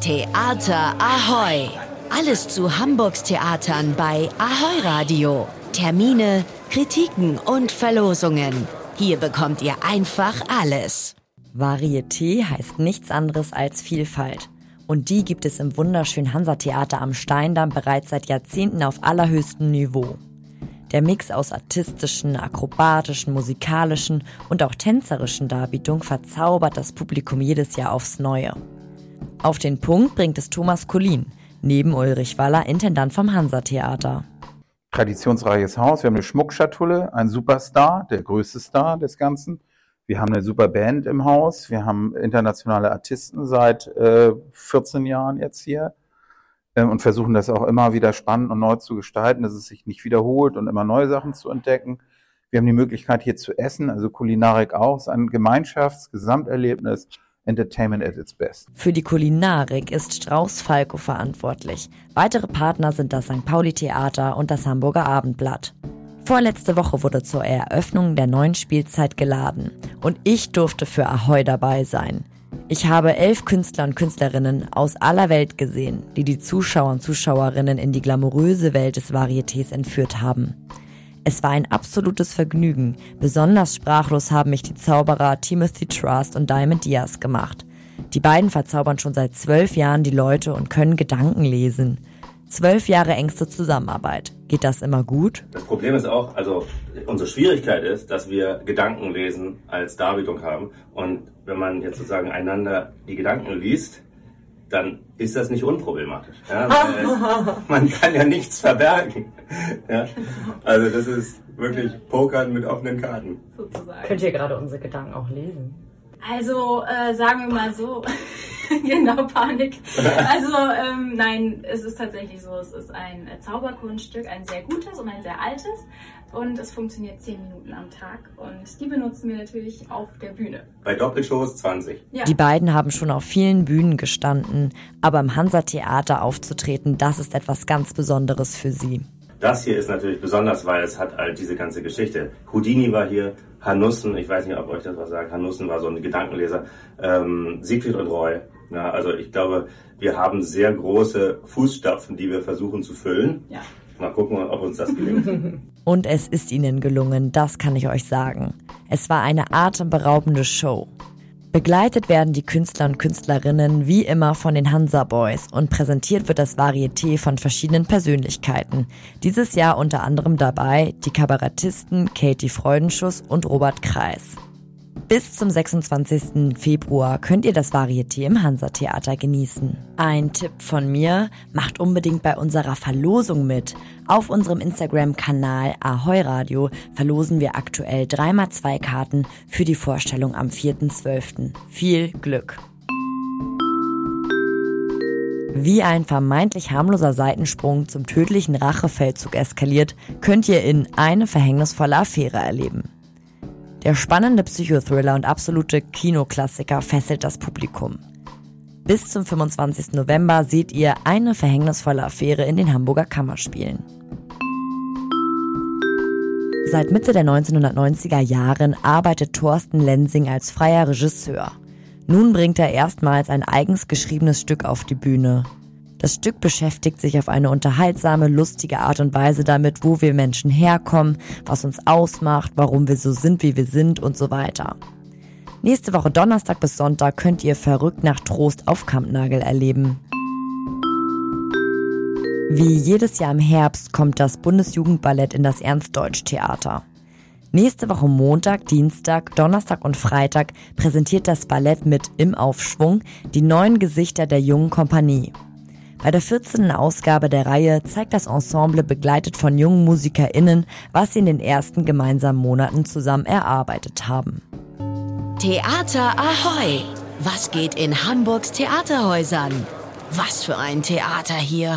Theater Ahoy! Alles zu Hamburgs Theatern bei Ahoy Radio. Termine, Kritiken und Verlosungen. Hier bekommt ihr einfach alles. Varieté heißt nichts anderes als Vielfalt. Und die gibt es im wunderschönen Hansa-Theater am Steindamm bereits seit Jahrzehnten auf allerhöchstem Niveau. Der Mix aus artistischen, akrobatischen, musikalischen und auch tänzerischen Darbietungen verzaubert das Publikum jedes Jahr aufs Neue. Auf den Punkt bringt es Thomas Collin, neben Ulrich Waller Intendant vom Hansa-Theater. Traditionsreiches Haus, wir haben eine Schmuckschatulle, ein Superstar, der größte Star des Ganzen. Wir haben eine super Band im Haus, wir haben internationale Artisten seit äh, 14 Jahren jetzt hier äh, und versuchen das auch immer wieder spannend und neu zu gestalten, dass es sich nicht wiederholt und immer neue Sachen zu entdecken. Wir haben die Möglichkeit hier zu essen, also Kulinarik auch, es ist ein Gemeinschafts-, Gesamterlebnis Entertainment at its best. Für die Kulinarik ist Strauß Falco verantwortlich. Weitere Partner sind das St. Pauli Theater und das Hamburger Abendblatt. Vorletzte Woche wurde zur Eröffnung der neuen Spielzeit geladen und ich durfte für Ahoy dabei sein. Ich habe elf Künstler und Künstlerinnen aus aller Welt gesehen, die die Zuschauer und Zuschauerinnen in die glamouröse Welt des Varietés entführt haben. Es war ein absolutes Vergnügen. Besonders sprachlos haben mich die Zauberer Timothy Trust und Diamond Diaz gemacht. Die beiden verzaubern schon seit zwölf Jahren die Leute und können Gedanken lesen. Zwölf Jahre engste Zusammenarbeit. Geht das immer gut? Das Problem ist auch, also unsere Schwierigkeit ist, dass wir Gedankenlesen als Darbietung haben. Und wenn man jetzt sozusagen einander die Gedanken liest, dann ist das nicht unproblematisch. Ja, man kann ja nichts verbergen. Ja, also das ist wirklich Pokern mit offenen Karten. Sozusagen. Könnt ihr gerade unsere Gedanken auch lesen? Also äh, sagen wir mal so, genau Panik. Also ähm, nein, es ist tatsächlich so, es ist ein Zauberkunststück, ein sehr gutes und ein sehr altes und es funktioniert 10 Minuten am Tag und die benutzen wir natürlich auf der Bühne. Bei Doppelshows 20. Ja. Die beiden haben schon auf vielen Bühnen gestanden, aber im Hansa Theater aufzutreten, das ist etwas ganz Besonderes für sie. Das hier ist natürlich besonders, weil es hat all diese ganze Geschichte. Houdini war hier, Hanussen, ich weiß nicht, ob euch das was sagt, Hanussen war so ein Gedankenleser, ähm, Siegfried und Roy. Ja, also ich glaube, wir haben sehr große Fußstapfen, die wir versuchen zu füllen. Ja. Mal gucken, ob uns das gelingt. Und es ist ihnen gelungen, das kann ich euch sagen. Es war eine atemberaubende Show. Begleitet werden die Künstler und Künstlerinnen wie immer von den Hansa Boys und präsentiert wird das Varieté von verschiedenen Persönlichkeiten. Dieses Jahr unter anderem dabei die Kabarettisten Katie Freudenschuss und Robert Kreis. Bis zum 26. Februar könnt ihr das Varieté im Hansa-Theater genießen. Ein Tipp von mir, macht unbedingt bei unserer Verlosung mit. Auf unserem Instagram-Kanal Ahoy Radio verlosen wir aktuell dreimal zwei Karten für die Vorstellung am 4.12. Viel Glück! Wie ein vermeintlich harmloser Seitensprung zum tödlichen Rachefeldzug eskaliert, könnt ihr in eine verhängnisvolle Affäre erleben. Der spannende Psychothriller und absolute Kinoklassiker fesselt das Publikum. Bis zum 25. November seht ihr eine verhängnisvolle Affäre in den Hamburger Kammerspielen. Seit Mitte der 1990er Jahren arbeitet Thorsten Lensing als freier Regisseur. Nun bringt er erstmals ein eigens geschriebenes Stück auf die Bühne. Das Stück beschäftigt sich auf eine unterhaltsame, lustige Art und Weise damit, wo wir Menschen herkommen, was uns ausmacht, warum wir so sind, wie wir sind und so weiter. Nächste Woche Donnerstag bis Sonntag könnt ihr verrückt nach Trost auf Kampnagel erleben. Wie jedes Jahr im Herbst kommt das Bundesjugendballett in das Ernstdeutsch-Theater. Nächste Woche Montag, Dienstag, Donnerstag und Freitag präsentiert das Ballett mit Im Aufschwung die neuen Gesichter der jungen Kompanie. Bei der 14. Ausgabe der Reihe zeigt das Ensemble begleitet von jungen MusikerInnen, was sie in den ersten gemeinsamen Monaten zusammen erarbeitet haben. Theater Ahoy! Was geht in Hamburgs Theaterhäusern? Was für ein Theater hier!